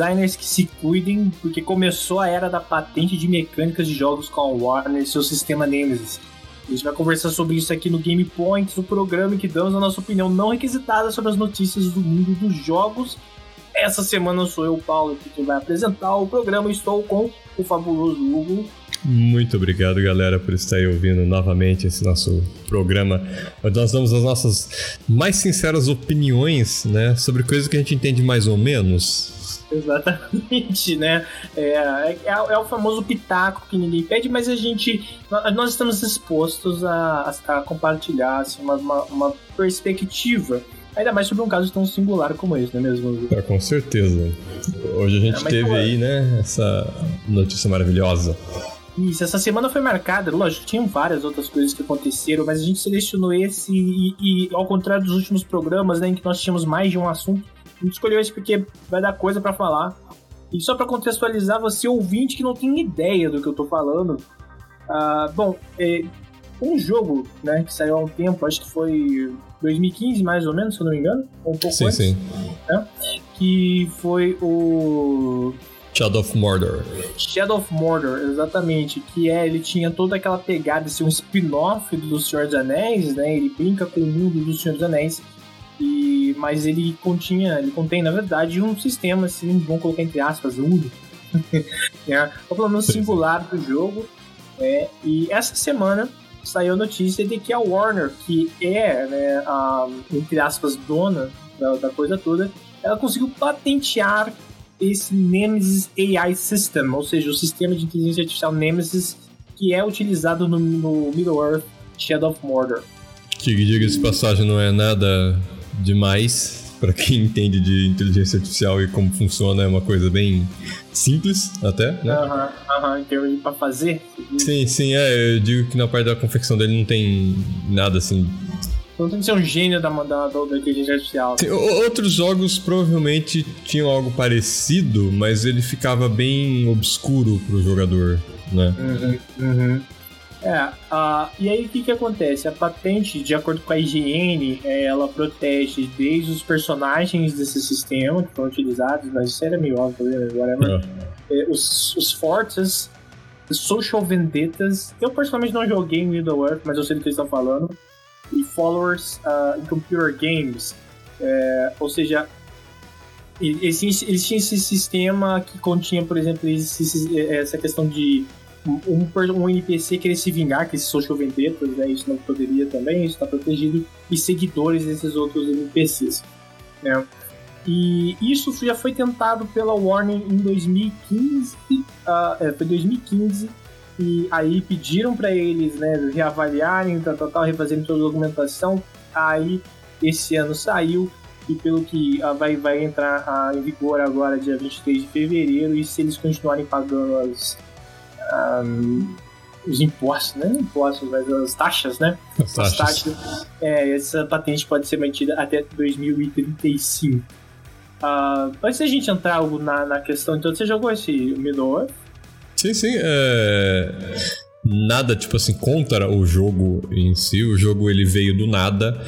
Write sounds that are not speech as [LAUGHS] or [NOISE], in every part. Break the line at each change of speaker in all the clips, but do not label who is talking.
designers que se cuidem, porque começou a era da patente de mecânicas de jogos com a Warner e seu sistema Nemesis. A gente vai conversar sobre isso aqui no Game Points, o programa que damos a nossa opinião não requisitada sobre as notícias do mundo dos jogos. Essa semana sou eu, Paulo, que vai apresentar o programa. Estou com o fabuloso Hugo.
Muito obrigado, galera, por estar aí ouvindo novamente esse nosso programa, onde nós damos as nossas mais sinceras opiniões, né, sobre coisas que a gente entende mais ou menos. [LAUGHS]
Exatamente, né? É, é, é, o famoso pitaco que ninguém pede, mas a gente. Nós estamos dispostos a, a compartilhar assim, uma, uma, uma perspectiva Ainda mais sobre um caso tão singular como esse, não é mesmo?
É, com certeza. Hoje a gente é, teve aí, né, essa notícia maravilhosa.
Isso, essa semana foi marcada, lógico, tinham várias outras coisas que aconteceram, mas a gente selecionou esse e, e ao contrário dos últimos programas, né, em que nós tínhamos mais de um assunto, gente escolheu esse porque vai dar coisa para falar. E só para contextualizar você, ouvinte que não tem ideia do que eu tô falando, uh, bom, é, um jogo, né, que saiu há um tempo, acho que foi 2015 mais ou menos, se eu não me engano, ou um pouco sim, antes, sim. Né, que foi o
Shadow of Mordor.
Shadow of Mordor, exatamente. Que é, ele tinha toda aquela pegada de ser um spin-off do Senhor dos Anéis, né? Ele brinca com o mundo do Senhor dos Anéis. E, mas ele continha, ele contém, na verdade, um sistema, assim, vamos colocar entre aspas, único. [LAUGHS] é, o plano singular do jogo. É, e essa semana saiu a notícia de que a Warner, que é, né, a, entre aspas, dona da, da coisa toda, ela conseguiu patentear esse Nemesis AI System, ou seja, o sistema de inteligência artificial Nemesis que é utilizado no, no Middle-earth Shadow of Mordor.
Que, diga-se passagem, não é nada demais para quem entende de inteligência artificial e como funciona, é uma coisa bem simples até, né?
Aham, aham, em termos de pra fazer.
Sim, sim, é, eu digo que na parte da confecção dele não tem nada assim
não tem que ser um gênio da, da, da inteligência artificial. Sim,
outros jogos provavelmente tinham algo parecido, mas ele ficava bem obscuro pro jogador, né?
Uhum, uhum. É, uh, e aí o que que acontece? A patente, de acordo com a IGN, é, ela protege desde os personagens desse sistema que foram utilizados, mas isso era meio óbvio, né? whatever. É. É, os, os fortes, social vendettas. Eu personalmente não joguei em Middle Earth, mas eu sei do que eles estão falando e followers uh, in computer games. É, ou seja, eles tinham esse sistema que continha, por exemplo, esse, essa questão de um, um NPC querer se vingar, que esses social vendettas, né, isso não poderia também, isso está protegido, e seguidores desses outros NPCs. Né? E isso já foi tentado pela Warner em 2015, uh, ah, é, foi 2015, e aí pediram para eles, né, reavaliarem, tal, tal, tal, refazerem toda a documentação. Aí esse ano saiu e pelo que ah, vai, vai entrar ah, em vigor agora, dia 23 de fevereiro, e se eles continuarem pagando as, ah, os impostos, né? Não impostos, mas as taxas, né?
As taxas. As taxas
é, essa patente pode ser mantida até 2035. Uh, antes da gente entrar na, na questão, então, você jogou esse Middle Earth?
Sim, sim. É... Nada, tipo assim, contra o jogo em si. O jogo ele veio do nada.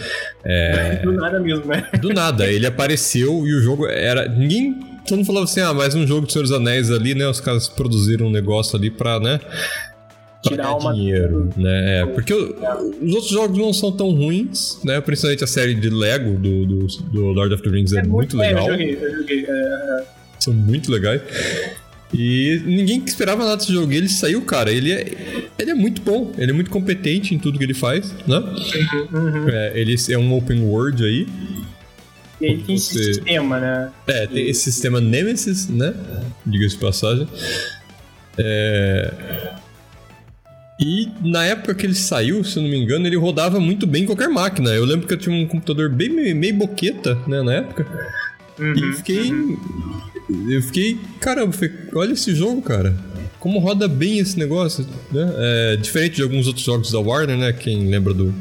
É... [LAUGHS] Do nada mesmo, né?
Do nada. Ele apareceu e o jogo era. Ninguém. Todo mundo falava assim: ah, mais um jogo de Senhor dos Anéis ali, né? Os caras produziram um negócio ali pra, né?
tirar uma...
dinheiro, né? É, porque os outros jogos não são tão ruins, né? Principalmente a série de Lego do, do, do Lord of the Rings é, é muito, muito legal. É, eu joguei, eu joguei. É, é... São muito legais. E ninguém esperava nada desse jogo. E ele saiu, cara. Ele é, ele é muito bom. Ele é muito competente em tudo que ele faz, né? Uhum. É, ele é um open world aí.
E ele tem Você... esse sistema, né?
É, tem esse sistema Nemesis, né? Diga-se de passagem. É... E na época que ele saiu, se eu não me engano, ele rodava muito bem em qualquer máquina. Eu lembro que eu tinha um computador bem meio boqueta, né, na época. Uhum, e fiquei. Uhum. Eu fiquei. Caramba, olha esse jogo, cara. Como roda bem esse negócio, né? É, diferente de alguns outros jogos da Warner, né? Quem lembra do,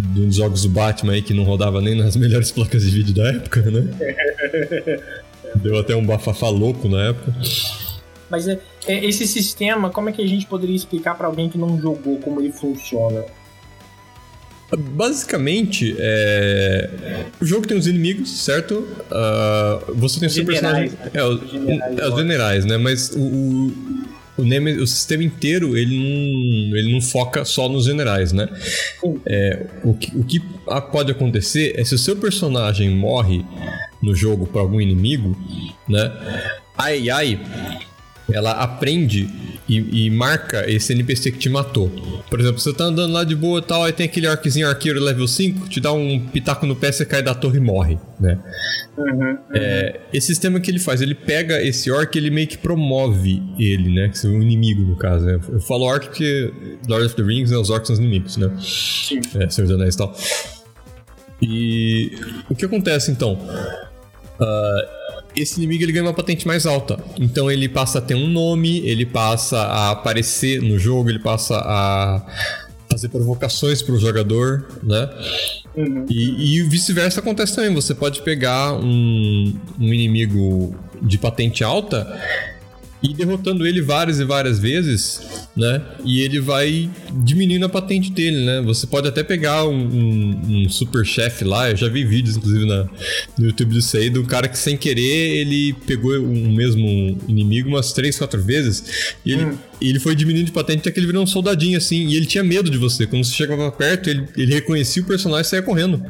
dos jogos do Batman aí que não rodava nem nas [LAUGHS] melhores placas de vídeo da época, né? [LAUGHS] Deu até um bafafá louco na época.
Mas é, é, esse sistema, como é que a gente poderia explicar para alguém que não jogou como ele funciona?
Basicamente, é... o jogo tem os inimigos, certo? Uh, você tem o seu personagem. Né? É, os generais, é, os generais, né? Mas o, o, Nemesis, o sistema inteiro ele não, ele não foca só nos generais, né? É, o, que, o que pode acontecer é se o seu personagem morre no jogo por algum inimigo, né? A AI ela aprende e, e, marca esse NPC que te matou. Por exemplo, você tá andando lá de boa e tal, aí tem aquele orczinho arqueiro level 5, te dá um pitaco no pé, você cai da torre e morre, né? Uhum, uhum. É, esse sistema que ele faz, ele pega esse orc ele meio que promove ele, né? Que é o inimigo, no caso, né? Eu falo orc porque Lord of the Rings, né? Os orcs são os inimigos, né? Sim. É, Senhor dos Anéis e tal. E o que acontece, então? Uh, esse inimigo ele ganha uma patente mais alta. Então ele passa a ter um nome, ele passa a aparecer no jogo, ele passa a fazer provocações para o jogador, né? Uhum. E, e vice-versa acontece também. Você pode pegar um, um inimigo de patente alta e derrotando ele várias e várias vezes, né? E ele vai diminuindo a patente dele, né? Você pode até pegar um, um, um super chefe lá, eu já vi vídeos, inclusive, na, no YouTube disso aí, do cara que sem querer ele pegou o um mesmo inimigo umas três, quatro vezes e ele, hum. ele foi diminuindo de patente até que ele virou um soldadinho assim, e ele tinha medo de você. Quando você chegava perto, ele, ele reconhecia o personagem e saía correndo.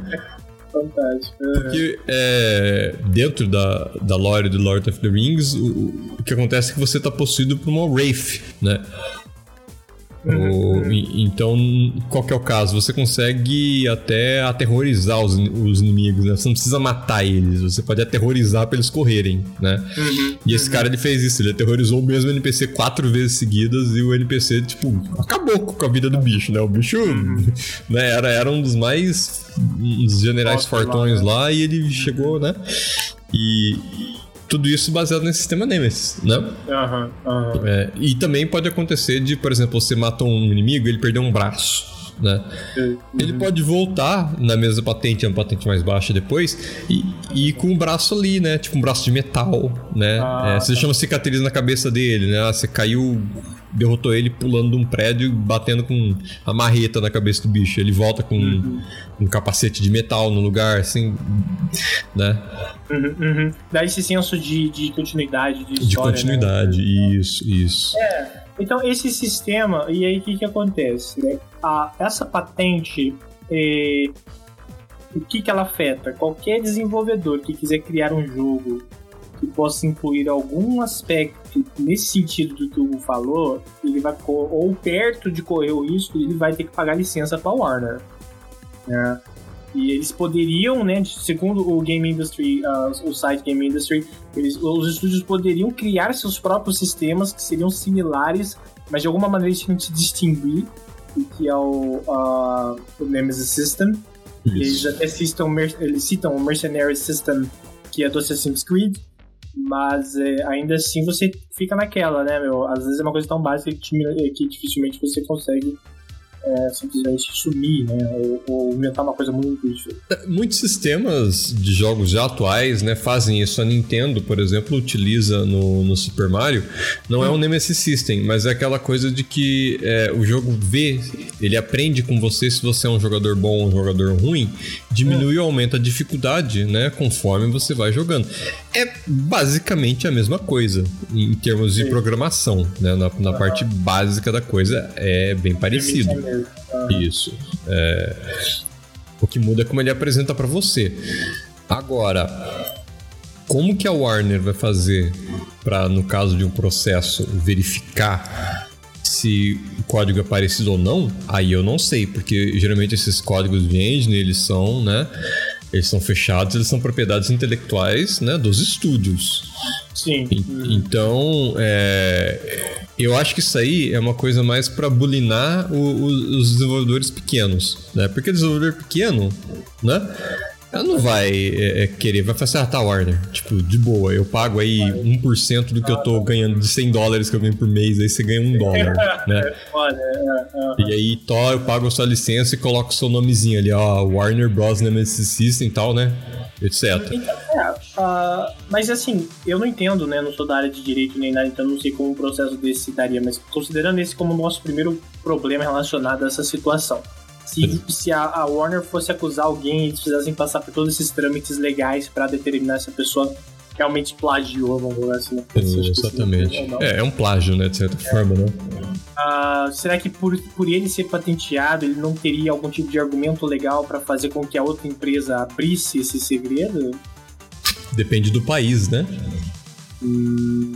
Fantástico.
Porque é, dentro da, da lore do Lord of the Rings, o, o que acontece é que você está possuído por uma Wraith, né? Então, qual que é o caso? Você consegue até aterrorizar os, os inimigos, né? Você não precisa matar eles, você pode aterrorizar para eles correrem, né? Uhum. E esse uhum. cara ele fez isso, ele aterrorizou o mesmo NPC quatro vezes seguidas e o NPC, tipo, acabou com a vida do bicho, né? O bicho uhum. né, era, era um dos mais. um dos generais Nossa, fortões lá, né? lá e ele chegou, né? E, tudo isso baseado nesse sistema Nemesis, né? Uhum, uhum. É, e também pode acontecer de, por exemplo, você mata um inimigo e ele perdeu um braço. Né? Uhum. Ele pode voltar na mesma patente, uma patente mais baixa depois, e, e com o braço ali, né? Tipo um braço de metal, né? Ah, é, você tá. chama cicatriz na cabeça dele, né? Ah, você caiu derrotou ele pulando de um prédio e batendo com a marreta na cabeça do bicho. Ele volta com uhum. um, um, capacete de metal no lugar, assim, né?
Uhum, uhum. Dá esse senso de, de continuidade, de história,
De continuidade, né? isso, isso.
É, então esse sistema, e aí o que que acontece? A, essa patente, é, o que que ela afeta? Qualquer desenvolvedor que quiser criar um jogo que possa incluir algum aspecto nesse sentido do que o Hugo falou, ele vai ou perto de correr o risco, ele vai ter que pagar licença para a Warner. Né? E eles poderiam, né, segundo o Game Industry, uh, o site Game Industry, eles, os estúdios poderiam criar seus próprios sistemas que seriam similares, mas de alguma maneira eles tinham que se distinguir, que é o, uh, o Nemesis System. Eles até citam, eles citam o Mercenary System, que é do Assassin's Creed, mas é, ainda assim você fica naquela, né, meu? Às vezes é uma coisa tão básica que, que dificilmente você consegue é, simplesmente sumir, né? Ou, ou, inventar uma coisa muito diferente.
É, muitos sistemas de jogos já atuais né, fazem isso. A Nintendo, por exemplo, utiliza no, no Super Mario. Não é um Nemesis System, mas é aquela coisa de que é, o jogo vê, ele aprende com você se você é um jogador bom ou um jogador ruim, diminui ou aumenta a dificuldade, né? Conforme você vai jogando. É basicamente a mesma coisa em termos de Sim. programação, né? Na, na parte básica da coisa é bem parecido. Isso. É... O que muda é como ele apresenta para você. Agora, como que a Warner vai fazer para, no caso de um processo, verificar se o código é parecido ou não? Aí eu não sei, porque geralmente esses códigos de engine, eles são, né? Eles são fechados, eles são propriedades intelectuais, né, dos estúdios.
Sim.
E, então, é, eu acho que isso aí é uma coisa mais para bulinar o, o, os desenvolvedores pequenos, né? Porque desenvolvedor pequeno, né? Ela não vai é, é, querer, vai falar assim, ah, tá, Warner. Tipo, de boa, eu pago aí 1% do que eu tô ganhando de 100 dólares que eu ganho por mês, aí você ganha um dólar, né? [LAUGHS] É, e aí, tó, eu pago a sua licença e coloco o seu nomezinho ali, ó, Warner Bros. Nemesis System e tal, né? Etc.
Então, é, uh, mas assim, eu não entendo, né? Não sou da área de direito nem nada, então não sei como um processo desse se daria, mas considerando esse como o nosso primeiro problema relacionado a essa situação Se, se a, a, Warner fosse acusar alguém e eles precisassem passar por todos esses trâmites legais para determinar se a pessoa realmente plagiou, vamos dizer assim. Né?
exatamente. É, é um plágio, né, de certa é. forma, né?
Uh, será que por, por ele ser patenteado, ele não teria algum tipo de argumento legal para fazer com que a outra empresa abrisse esse segredo?
Depende do país, né?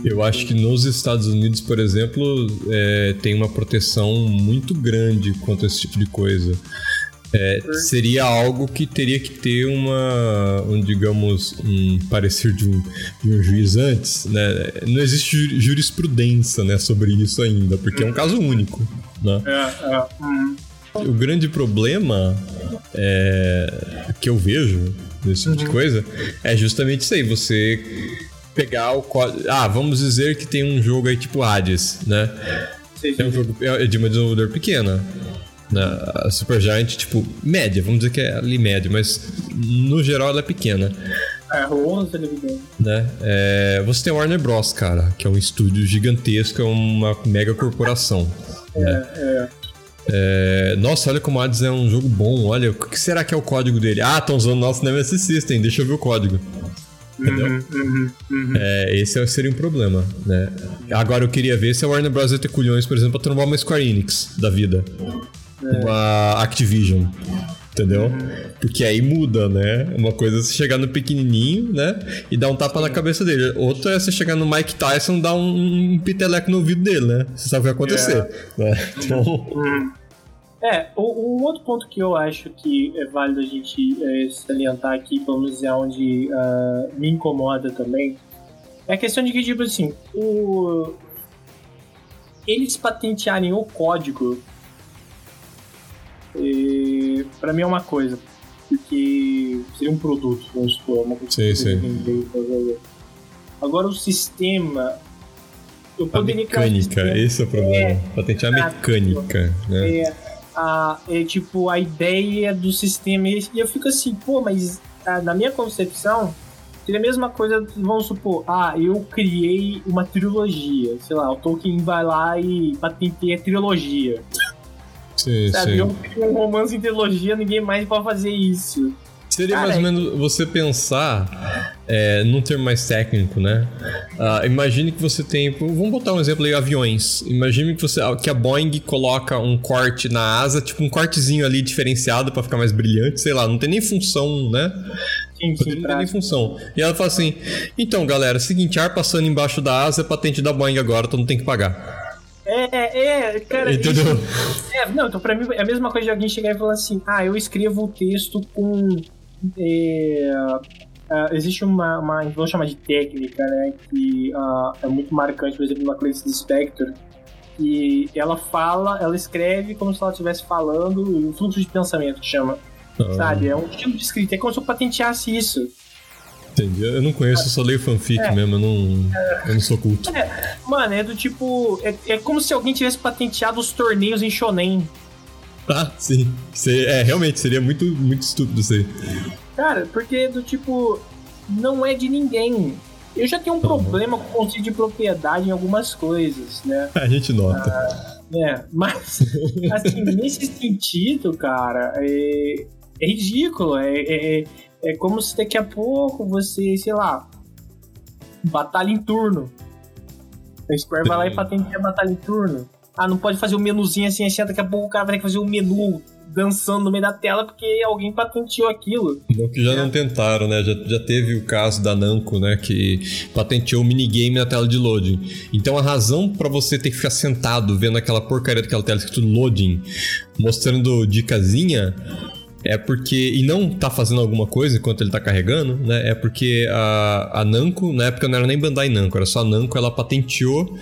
Eu acho que nos Estados Unidos, por exemplo, é, tem uma proteção muito grande quanto a esse tipo de coisa. É, seria algo que teria que ter uma, um, digamos, um parecer de um, de um juiz antes, né? Não existe jurisprudência, né, sobre isso ainda, porque é um caso único, né? É, é. O grande problema é, que eu vejo nesse tipo de coisa é justamente isso aí, você pegar o código... Ah, vamos dizer que tem um jogo aí tipo Hades, né? Tem um jogo é de uma desenvolvedora pequena a Supergiant, tipo, média, vamos dizer que é ali média, mas no geral ela é pequena.
É, 11 televisão.
Né? É, você tem Warner Bros, cara, que é um estúdio gigantesco, é uma mega corporação. É, né? é. É, nossa, olha como o Hades é um jogo bom. Olha, o que será que é o código dele? Ah, estão usando o nosso Nemesis System, deixa eu ver o código. Entendeu? Uhum, uhum, uhum. É, esse seria um problema, né? Agora eu queria ver se a Warner Bros. ia ter culhões, por exemplo, pra trombar uma Square Enix da vida uma Activision. Entendeu? Porque aí muda, né? Uma coisa é você chegar no pequenininho, né? E dar um tapa na cabeça dele. Outra é você chegar no Mike Tyson e dar um, um piteleco no ouvido dele, né? Você sabe o que vai acontecer. É. Né? [LAUGHS]
Então... É, o, um outro ponto que eu acho que é válido a gente é, salientar aqui, pelo menos é onde uh, me incomoda também, é a questão de que, tipo assim, o... eles patentearem o código e para mim é uma coisa, porque seria um produto, vamos supor, uma coisa sim, que sim. Vender, Agora o sistema.
Eu a mecânica, esse é o problema. É, Patentear a mecânica, né?
É, a, é tipo a ideia do sistema. E eu fico assim, pô, mas a, na minha concepção, seria a mesma coisa, vamos supor, ah, eu criei uma trilogia, sei lá, o Tolkien vai lá e patenteia a trilogia.
Sim, sabe? Sim.
Um, um romance em trilogia, ninguém mais pode fazer isso.
Seria Cara, mais ou menos você pensar é, num termo mais técnico, né? Uh, imagine que você tem. Vamos botar um exemplo aí: aviões. Imagine que, você, que a Boeing coloca um corte na asa, tipo um cortezinho ali diferenciado para ficar mais brilhante, sei lá, não tem nem função, né? Sim, sim, não tem nem função. E ela fala assim: então, galera, seguinte, ar passando embaixo da asa é patente da Boeing agora, então não tem que pagar.
É, é, cara. Entendeu? Isso, é, não, então pra mim é a mesma coisa de alguém chegar e falar assim: ah, eu escrevo o texto com. Uh, existe uma, uma, vamos chamar de técnica, né, que uh, é muito marcante, por exemplo, na Clarice Spector, que ela fala, ela escreve como se ela estivesse falando, o fluxo de pensamento que chama, ah. sabe? É um estilo de escrita, é como se eu patenteasse isso.
Entendi. Eu não conheço, só leio fanfic é. mesmo, eu não, eu não sou culto.
É, mano, é do tipo. É, é como se alguém tivesse patenteado os torneios em Shonen.
Ah, sim. É, realmente, seria muito, muito estúpido isso aí.
Cara, porque do tipo. Não é de ninguém. Eu já tenho um problema com o conceito de propriedade em algumas coisas, né? [LAUGHS]
A gente nota.
Ah, é, mas, [LAUGHS] assim, nesse sentido, cara, é, é ridículo. É, é, é como se daqui a pouco você, sei lá, batalha em turno. A Square vai lá e patenteia a batalha em turno. Ah, não pode fazer o um menuzinho assim, assim, daqui a pouco o cara vai ter que fazer o um menu dançando no meio da tela porque alguém patenteou aquilo.
Não que já é. não tentaram, né? Já, já teve o caso da Namco, né? Que patenteou o minigame na tela de loading. Então a razão para você ter que ficar sentado vendo aquela porcaria daquela tela escrito loading, mostrando dicasinha, é porque. E não tá fazendo alguma coisa enquanto ele tá carregando, né? É porque a, a Namco, na época não era nem Bandai Namco, era só a Namco, ela patenteou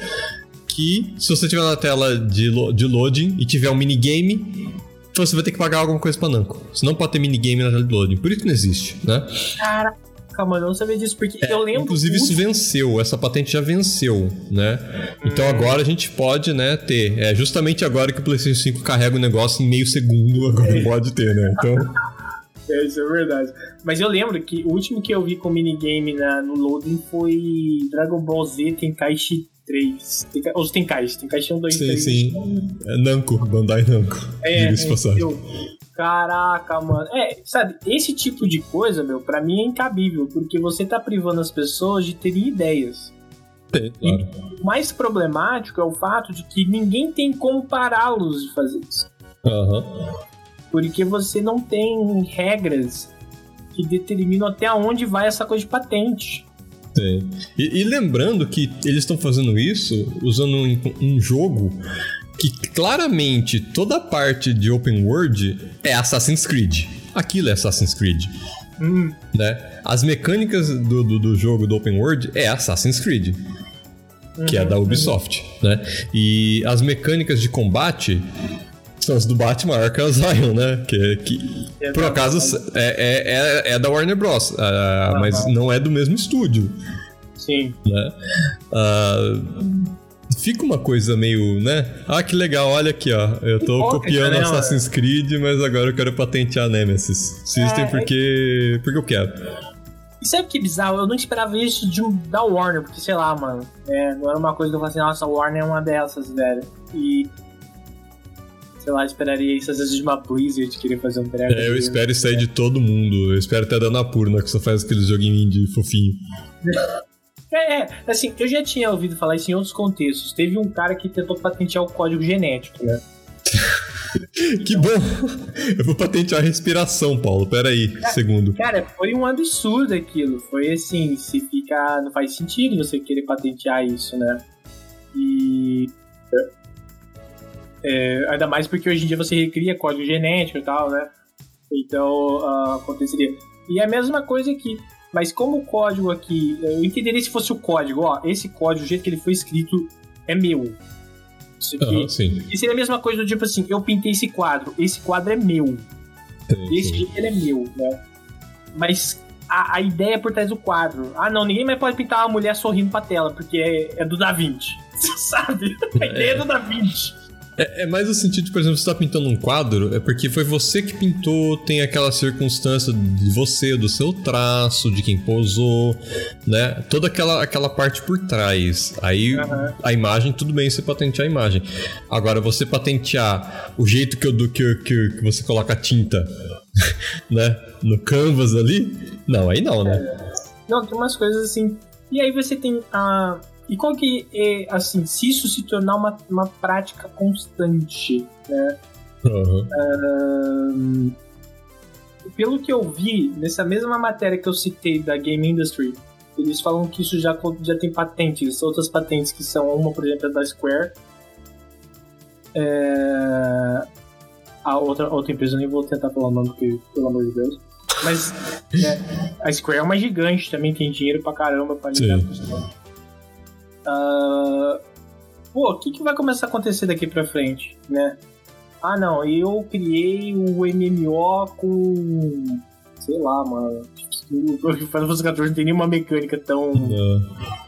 que se você tiver na tela de, de loading e tiver um minigame, você vai ter que pagar alguma coisa pra Namco. Você não pode ter minigame na tela de loading. Por isso que não existe, né?
Cara, Calma, eu não sabia disso, porque é, eu lembro.
Inclusive, isso venceu, essa patente já venceu, né? Então agora a gente pode, né, ter. É justamente agora que o PlayStation 5 carrega o negócio em meio segundo, agora é. [LAUGHS] pode ter, né? Então.
É, isso é verdade. Mas eu lembro que o último que eu vi com minigame na, no loading foi Dragon Ball Z Tenkaichi 3. Tem, os Tenkaichi, Tenkaichi 1, 2,
sim, 3. Sim, sim. É Namco, Bandai Namco. É, é
eu, Caraca, mano. É, sabe, esse tipo de coisa, meu, pra mim é incabível, porque você tá privando as pessoas de terem ideias.
Tem, claro.
O mais problemático é o fato de que ninguém tem como pará-los de fazer isso.
Aham.
Porque você não tem regras que determinam até onde vai essa coisa de patente.
Tem. E, e lembrando que eles estão fazendo isso usando um, um jogo que claramente toda a parte de open world é Assassin's Creed. Aquilo é Assassin's Creed.
Hum,
Né? As mecânicas do, do, do jogo do open world é Assassin's Creed, que é da Ubisoft, né? E as mecânicas de combate são as do Batman Arkham Asylum, né? Que, que por acaso é, é, é, é da Warner Bros, ah, mas não é do mesmo estúdio
sim.
né? Ah, fica uma coisa meio, né? Ah, que legal, olha aqui, ó. Eu tô copiando
né,
Assassin's Creed, mas agora eu quero patentear Nemesis. System
É,
porque. porque eu quero.
E sabe que bizarro? Eu não esperava isso de um, da Warner, porque sei lá, mano. É, não era uma coisa que eu falei assim, nossa, a Warner é uma dessas, velho. E. Sei lá, esperaria isso às vezes de uma Blizzard querer fazer um treco.
É, eu espero isso aí de todo mundo. Eu espero até da Napurna, que só faz aqueles joguinhos de fofinho. [LAUGHS]
É, é, assim, eu já tinha ouvido falar isso em outros contextos. Teve um cara que tentou patentear o código genético, né? [LAUGHS]
Que bom! Eu vou patentear a respiração, Paulo. Pera aí, segundo.
Cara, foi um absurdo aquilo. Foi assim, se fica. Não faz sentido você querer patentear isso, né? E. é, ainda mais porque hoje em dia você recria código genético e tal, né? Então ah, aconteceria. E é a mesma coisa aqui. Mas como o código aqui. Eu entenderia se fosse o código, ó. Esse código, o jeito que ele foi escrito, é meu. Isso aqui.
Aham, sim.
E seria a mesma coisa do tipo assim, eu pintei esse quadro, esse quadro é meu. Desse
sim.
jeito ele é meu, né? Mas a, a ideia por trás do quadro. Ah, não, ninguém mais pode pintar uma mulher sorrindo pra tela, porque é, é do Da Vinci. [LAUGHS] Sabe? A ideia é do Da Vinci.
É, é mais o sentido por exemplo, você tá pintando um quadro, é porque foi você que pintou, tem aquela circunstância de você, do seu traço, de quem posou, né? Toda aquela, aquela parte por trás. Aí
Aham.
a imagem, tudo bem você patentear a imagem. Agora, você patentear o jeito que, eu, do, que, que, que você coloca a tinta, [LAUGHS] né? No canvas ali, não, aí não, né?
Não, tem umas coisas assim. E aí você tem a. E qual que é, assim, se isso se tornar uma, uma prática constante, né? Ahn, pelo que eu vi, nessa mesma matéria que eu citei da Game Industry, eles falam que isso já, já tem patentes, outras patentes que são uma, por exemplo, é da Square. É, A outra, outra empresa eu nem vou tentar falar o nome, porque, pelo amor de Deus. Mas é, a Square é uma gigante, também tem dinheiro pra caramba pra lidar com isso. Ah, pô, o que, que vai começar a acontecer daqui pra frente, né? Ah, não, eu criei o MMO com. Sei lá, mano. Final Fantasy XIV não tem nenhuma mecânica tão,
Ah.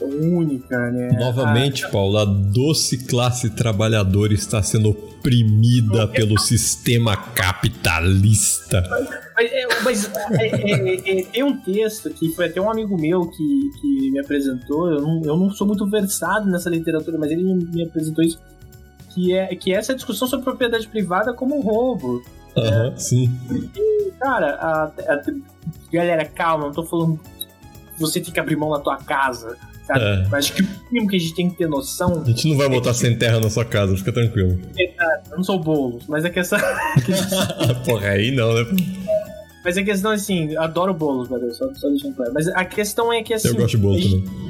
Única, né?
Novamente, Paulo, a doce classe trabalhadora está sendo oprimida pelo sistema capitalista.
Mas, é, mas, é, é, é, tem um texto que foi até um amigo meu que, que me apresentou. Eu não, eu não sou muito versado nessa literatura, mas ele me, me apresentou isso. Que é, que é essa discussão sobre propriedade privada como um roubo.
Aham, sim.
Cara, a- a- galera, calma, não tô falando você tem que abrir mão da tua casa, sabe?
É.
Mas acho que o mínimo que a gente tem que ter noção.
A gente não vai botar sem terra na sua casa, fica tranquilo.
Eu não sou bolo, mas a questão. [LAUGHS]
Porra, aí não, né? [LAUGHS]
mas a questão é assim, adoro bolos, galera, só, só deixando claro. Mas a questão é que assim.
Eu gosto de bolo
gente-
também.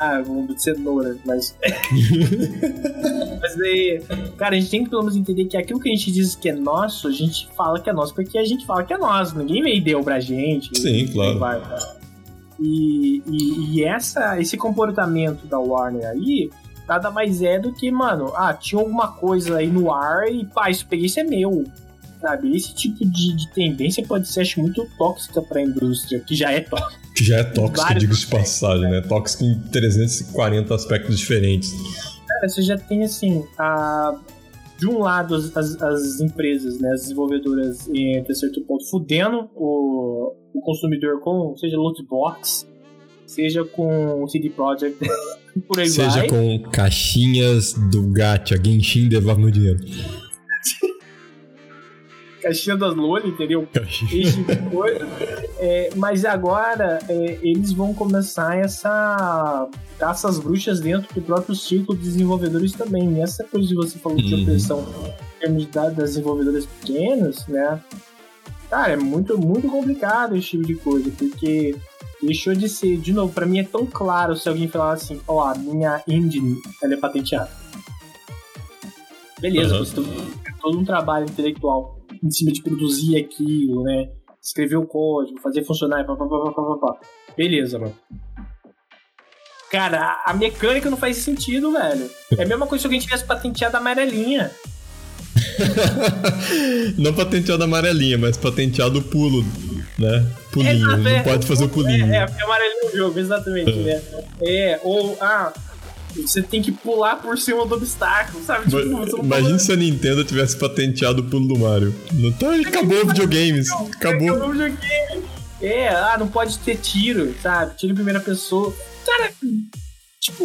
Ah, de cenoura, mas. [LAUGHS] mas daí. Cara, a gente tem que pelo menos entender que aquilo que a gente diz que é nosso, a gente fala que é nosso porque a gente fala que é nosso. Ninguém veio e deu pra gente.
Sim, claro.
vai, tá? E, e, e essa, esse comportamento da Warner aí nada mais é do que, mano, ah, tinha alguma coisa aí no ar e pá, isso peguei, isso é meu. Sabe? Esse tipo de, de tendência pode ser, acho, muito tóxica pra indústria, que já é tóxica.
Que já é
Vários
digo de passagem, né? Tóxico em 340 aspectos diferentes.
Cara, você já tem assim, a... de um lado as, as, as empresas, né, as desenvolvedoras, em até certo ponto, fudendo o, o consumidor com, seja loot box, seja com CD Projekt, [LAUGHS] por aí
Seja
vai.
com caixinhas do gacha, Genshin devolve meu dinheiro.
Caixinha das Loli, entendeu? [LAUGHS] Esse tipo de coisa. É, mas agora é, eles vão começar essa caça às bruxas dentro do próprio círculo de desenvolvedores também. E essa coisa que você falou de uhum. opressão em termos de dados das desenvolvedoras pequenas, né? Cara, é muito, muito complicado esse tipo de coisa, porque deixou de ser, de novo, para mim é tão claro se alguém falar assim, ó, oh, a minha engine, ela é patenteada. Beleza, uhum. você tem todo um trabalho intelectual em cima de produzir aquilo, né? Escrever o código, fazer funcionar, pá, pá, pá, pá, pá, pá. Beleza, mano. Cara, a mecânica não faz sentido, velho. É a mesma coisa se alguém tivesse patenteado a amarelinha. [LAUGHS]
não patenteado a amarelinha, mas patenteado o pulo, né? Pulinho, é, não é, pode fazer o pulinho.
É, é, é amarelinho o jogo, exatamente, né? É, ou, ah, você tem que pular por cima do obstáculo, sabe?
Tipo, Imagina se a Nintendo tivesse patenteado o pulo do Mario. Não tá, acabou o videogames. Acabou. Acabou o videogame.
É, ah, não pode ter tiro, sabe? Tiro em primeira pessoa. Cara, tipo.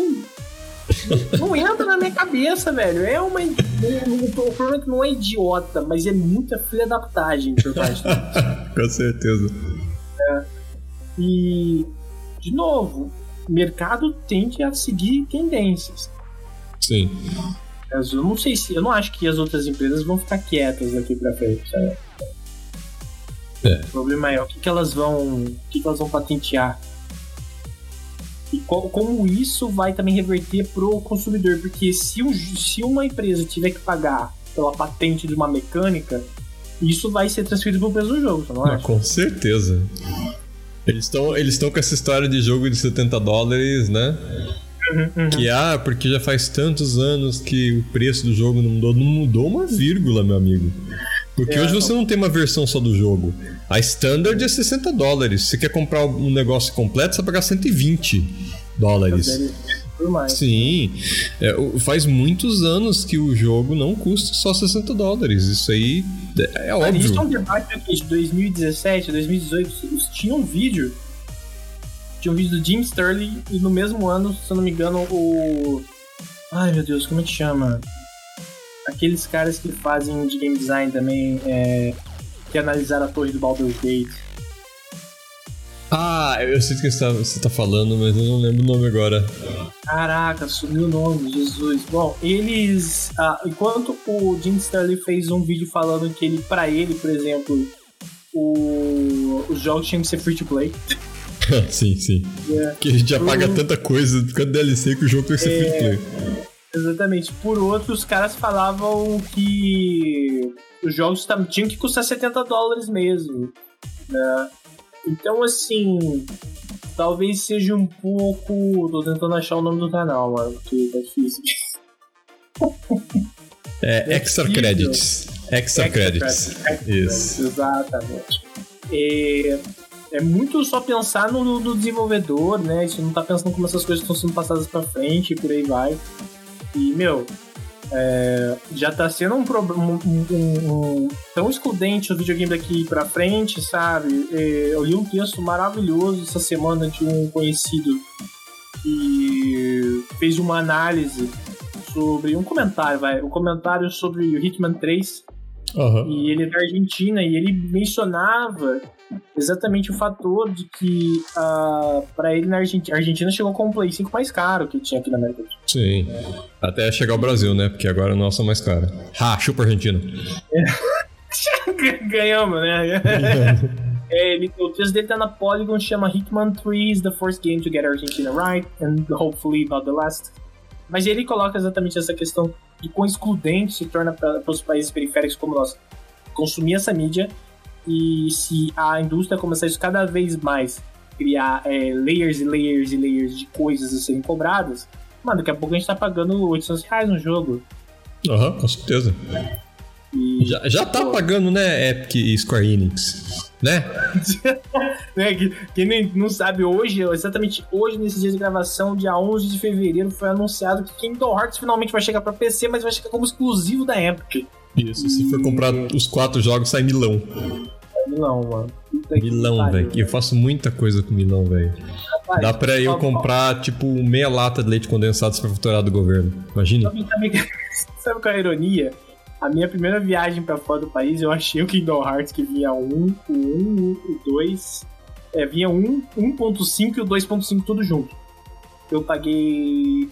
não entra na minha cabeça, velho. É uma. O problema é que não é idiota, mas é muita filha da putagem por parte [LAUGHS]
Com certeza.
É. E. De novo, mercado tende a seguir tendências.
Sim.
Eu não sei se. Eu não acho que as outras empresas vão ficar quietas daqui pra frente, sabe? É. O problema é o que, que elas vão. O que, que elas vão patentear. E qual, como isso vai também reverter pro consumidor. Porque se, um, se uma empresa tiver que pagar pela patente de uma mecânica, isso vai ser transferido pro preço do jogo, você não acha? Ah,
com certeza. Eles estão eles com essa história de jogo de 70 dólares, né? Uhum, uhum. Que, ah, porque já faz tantos anos que o preço do jogo não mudou. Não mudou uma vírgula, meu amigo. Porque é, hoje você não tem uma versão só do jogo. A standard é 60 dólares. Se você quer comprar um negócio completo, você vai pagar 120 dólares. Sim, é, faz muitos anos que o jogo não custa só 60 dólares. Isso aí é, óbvio. Isso
é um debate de 2017, 2018. Tinha um vídeo. Tinha um vídeo do Jim Sterling e no mesmo ano, se eu não me engano, o. Ai meu Deus, como é que chama? Aqueles caras que fazem de game design também, é, que analisaram a torre do Baldur's Gate.
Ah, eu sei que você está tá falando, mas eu não lembro o nome agora.
Caraca, sumiu o nome, Jesus. Bom, eles. Ah, enquanto o Jim Sterling fez um vídeo falando que ele, para ele, por exemplo, o, os jogos tinham que ser free to play. [LAUGHS]
sim, sim. Yeah. Que a gente já paga tanta coisa ficando DLC que o jogo tem que ser free to play.
É, exatamente. Por outro, os caras falavam que os jogos tinham que custar 70 dólares mesmo. Né? Então, assim, talvez seja um pouco. Tô tentando achar o nome do canal, mano, porque tá difícil.
É, Extra Credits. Extra, extra Credits. Credits. Isso.
Exatamente. É, é muito só pensar no, no desenvolvedor, né? Você não tá pensando como essas coisas estão sendo passadas pra frente e por aí vai. E, meu, é, já tá sendo um problema um, um, um, tão excludente o videogame daqui pra frente, sabe? É, eu li um texto maravilhoso essa semana de um conhecido que fez uma análise sobre um comentário, vai, um comentário sobre o Hitman 3. Uhum. E ele é da Argentina e ele mencionava exatamente o fator de que uh, ah, para ele na Argentina, a Argentina chegou com um Play 5 mais caro que tinha aqui na América do Sul.
Sim. Até chegar ao Brasil, né? Porque agora o nosso é mais caro. Ha, chupa Argentina. [LAUGHS]
Ganhamos, né? [LAUGHS] É, ele, o texto dele tá na Polygon, chama Hitman 3 is the first game to get Argentina right, and hopefully not the last. Mas ele coloca exatamente essa questão de quão excludente se torna para os países periféricos como nós consumir essa mídia e se a indústria começar isso cada vez mais, criar é, layers e layers e layers de coisas a serem cobradas, mano, daqui a pouco a gente tá pagando 800 reais no jogo.
Aham, uhum, com certeza. E, já, já tá pagando, né, Epic e Square Enix, né? [LAUGHS]
né quem não sabe, hoje, exatamente hoje, nesses dias de gravação, dia 11 de fevereiro, foi anunciado que Kingdom Hearts finalmente vai chegar pra PC, mas vai chegar como exclusivo da Epic.
Isso, se for comprar os quatro jogos, sai milão.
Milão, mano.
milão, velho. Eu faço muita coisa com milão, velho. Dá pra eu comprar, tipo, meia lata de leite condensado se for faturar do governo. Imagina.
Sabe, sabe [LAUGHS] qual é a ironia? A minha primeira viagem pra fora do país, eu achei o Kingdom Hearts que vinha um, o 1, o 2. É, vinha um, 1.5 e o 2.5 tudo junto. Eu paguei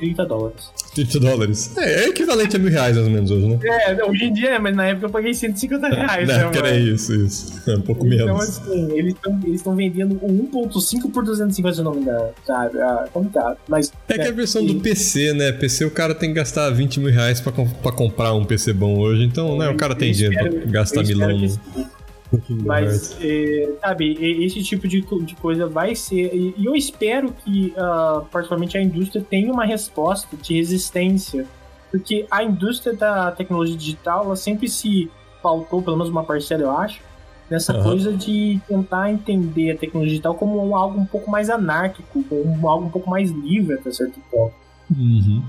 30 dólares.
30 dólares. É, é equivalente a mil reais, mais ou menos, hoje, né?
É, hoje em dia é, mas na época eu paguei 150 reais.
Na
né,
época era isso, isso. É um pouco
Então,
menos.
assim, eles estão vendendo o 1.5 por 250 não me engano, sabe? Ah, complicado. Mas.
É que é a versão do PC, né? PC o cara tem que gastar 20 mil reais pra, pra comprar um PC bom hoje. Então, né, o cara tem dinheiro pra gastar milão
que Mas, é, sabe, esse tipo de, de coisa vai ser. E e eu espero que, ah, particularmente, a indústria tenha uma resposta de resistência. Porque a indústria da tecnologia digital, ela sempre se pautou, pelo menos uma parcela, eu acho, nessa
Aham.
coisa de tentar entender a tecnologia digital como algo um pouco mais anárquico, como algo um pouco mais livre até certo ponto.
Uhum.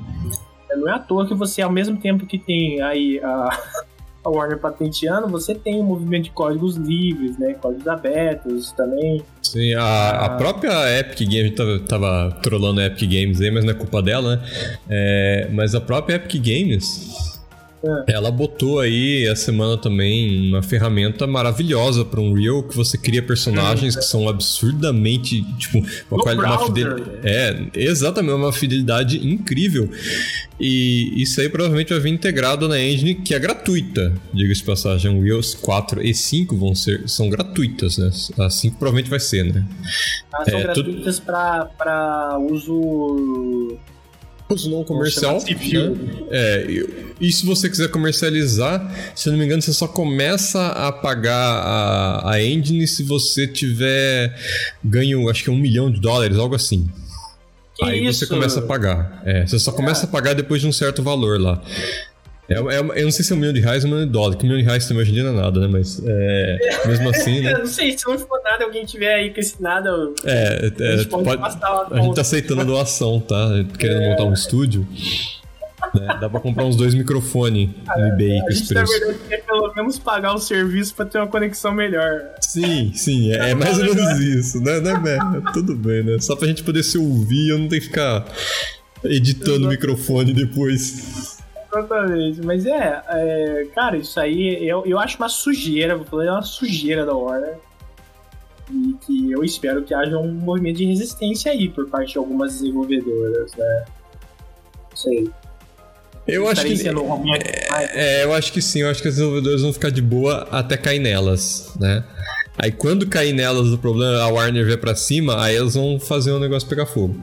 Não é à toa que você, ao mesmo tempo que tem aí a, a Warner patenteando, você tem um movimento de códigos livres, né? Códigos abertos também.
Sim, a, a própria Epic Games, a gente tava, tava trollando a Epic Games aí, mas não é culpa dela, né? É, mas a própria Epic Games, ela botou aí essa semana também uma ferramenta maravilhosa para Unreal, que você cria personagens que são absurdamente, tipo, uma,
No
quali- uma
browser.
fidelidade. É, exatamente, uma fidelidade incrível. E isso aí provavelmente vai vir integrado na engine, que é gratuita, diga-se de passagem. Unreal 4 e 5 vão ser, são gratuitas, né? A 5 provavelmente vai ser, né?
Elas são
É,
gratuitas para pra uso.
Uso não comercial. Né? É, e- e se você quiser comercializar, se eu não me engano, você só começa a pagar a, a engine se você tiver ganho, acho que é um milhão de dólares, algo assim.
Que
Aí
isso?
você começa a pagar. É, você só começa a pagar depois de um certo valor lá. É, é eu não sei se é um milhão de reais ou um milhão de dólares, que um milhão de reais também hoje em dia não é nada, né? Mas é, [LAUGHS] mesmo assim, né?
Eu não sei, se não for nada, alguém tiver aí com esse nada, eu-
É,
a
é,
gente pode,
pode-
passar uma
A gente tá aceitando doação, tá? Querendo montar um estúdio. né? Dá pra comprar uns dois microfones no eBay com
A
esse
na
preço.
verdade, quer pelo menos pagar o serviço pra ter uma conexão melhor.
Sim, sim, é, é mais ou menos isso, né? né Bé? Tudo bem, né? Só pra gente poder se ouvir e eu não ter que ficar editando o microfone depois.
Exatamente. Mas é, é, cara, isso aí eu, eu acho uma sujeira, vou falar, é uma sujeira da Warner. E que eu espero que haja um movimento de resistência aí por parte de algumas desenvolvedoras, né? Não sei.
Eu acho que.
demais.
É, eu acho que sim, eu acho que as desenvolvedoras vão ficar de boa até cair nelas, né? Aí quando cair nelas o problema, a Warner vier pra cima, aí elas vão fazer o negócio pegar fogo.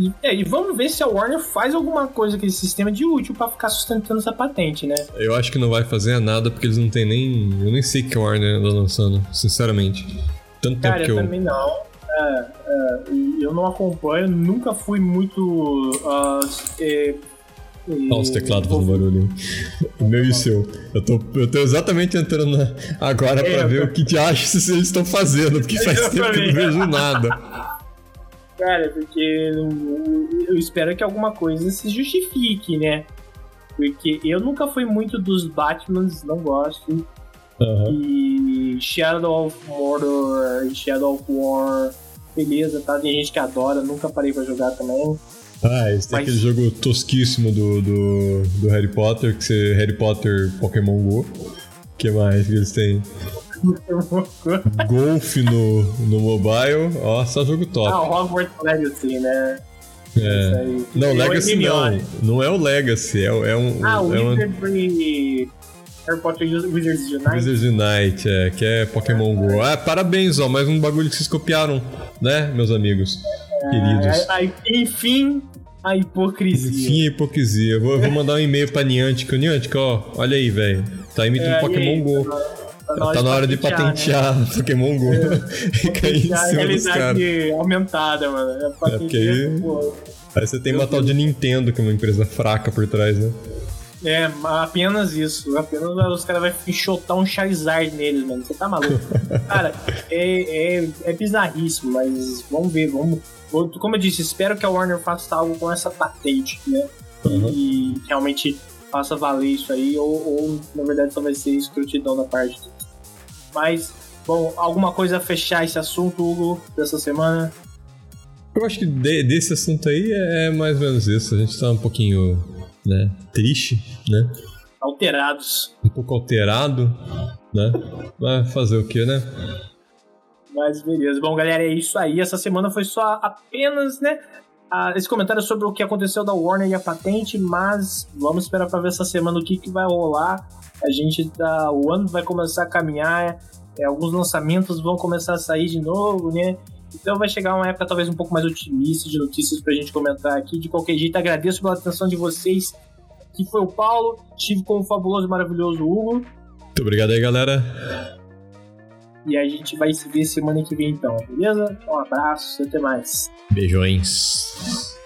E, é, e vamos ver se a Warner faz alguma coisa com esse sistema de útil pra ficar sustentando essa patente, né?
Eu acho que não vai fazer nada porque eles não tem nem. Eu nem sei que a Warner anda lançando, sinceramente. Tanto
Cara,
tempo que
eu
eu.
também não. É, é, eu não acompanho, nunca fui muito. ah, é,
Olha os teclados fazendo barulho. [LAUGHS] O meu e o seu. Eu tô, eu tô exatamente entrando na- agora
É,
pra
eu
ver
tô-
o que de acho eles estão fazendo, porque faz tempo que eu não vejo nada.
Cara, porque eu, eu espero que alguma coisa se justifique, né? Porque eu nunca fui muito dos Batmans, não gosto.
Aham.
E Shadow of Mordor, Shadow of War, beleza, tá? Tem gente que adora, nunca parei pra jogar também.
Ah, esse tem
Mas-
aquele jogo tosquíssimo do, do, do Harry Potter, que você Harry Potter Pokémon Go. O que mais que eles têm? [LAUGHS] Golf no, no mobile. Ó, só jogo top.
ah, o Hogwarts Legacy, né?
É. Não,
É o
Legacy não. Não é o Legacy, é, é um.
Ah, o
é
Wizardry... Harry Potter Wizards Unite.
Wizards Unite, é, que é Pokémon Go. Ah, parabéns, ó, mais um bagulho que vocês copiaram, né, meus amigos queridos.
A- a- enfim, a hipocrisia.
Enfim, a hipocrisia. Vou, vou mandar um e-mail pra Niantic. Niantic, ó, olha aí, velho. Tá imitando
É,
Pokémon
aí,
Go. Tá na hora de patentear Pokémon Go. [LAUGHS] e cair em
né?
Cima dos caras.
aumentada, mano. É, patentear,
porque aí-
pô.
Aí você tem uma tal de Nintendo, que é uma empresa fraca por trás, né?
É, apenas isso. Apenas os caras vão enxotar um Charizard neles, mano. Você tá maluco. [LAUGHS] Cara, é, é, é bizarríssimo, mas vamos ver. Vamos, como eu disse, espero que a Warner faça algo com essa patente, né?
Uhum.
E realmente faça valer isso aí, ou, ou na verdade só vai ser escrutidão da parte. Mas, bom, alguma coisa a fechar esse assunto, Hugo, dessa semana?
Eu acho que de- desse assunto aí é mais ou menos isso. A gente tá um pouquinho, né, triste, né?
alterados.
Um pouco alterado, né? Mas fazer o que, né?
Mas beleza. Bom, galera, é isso aí. Essa semana foi só apenas, né? Esse comentário sobre o que aconteceu da Warner e a patente, mas vamos esperar para ver essa semana o que, que vai rolar. A gente tá. O ano vai começar a caminhar, é, alguns lançamentos vão começar a sair de novo, né? Então vai chegar uma época talvez um pouco mais otimista de notícias pra gente comentar aqui. De qualquer jeito, agradeço pela atenção de vocês. Que foi o Paulo, estive com o fabuloso e maravilhoso Hugo.
Muito obrigado aí, galera.
E a gente vai se ver semana que vem, então, beleza? Um abraço e até mais.
Beijões.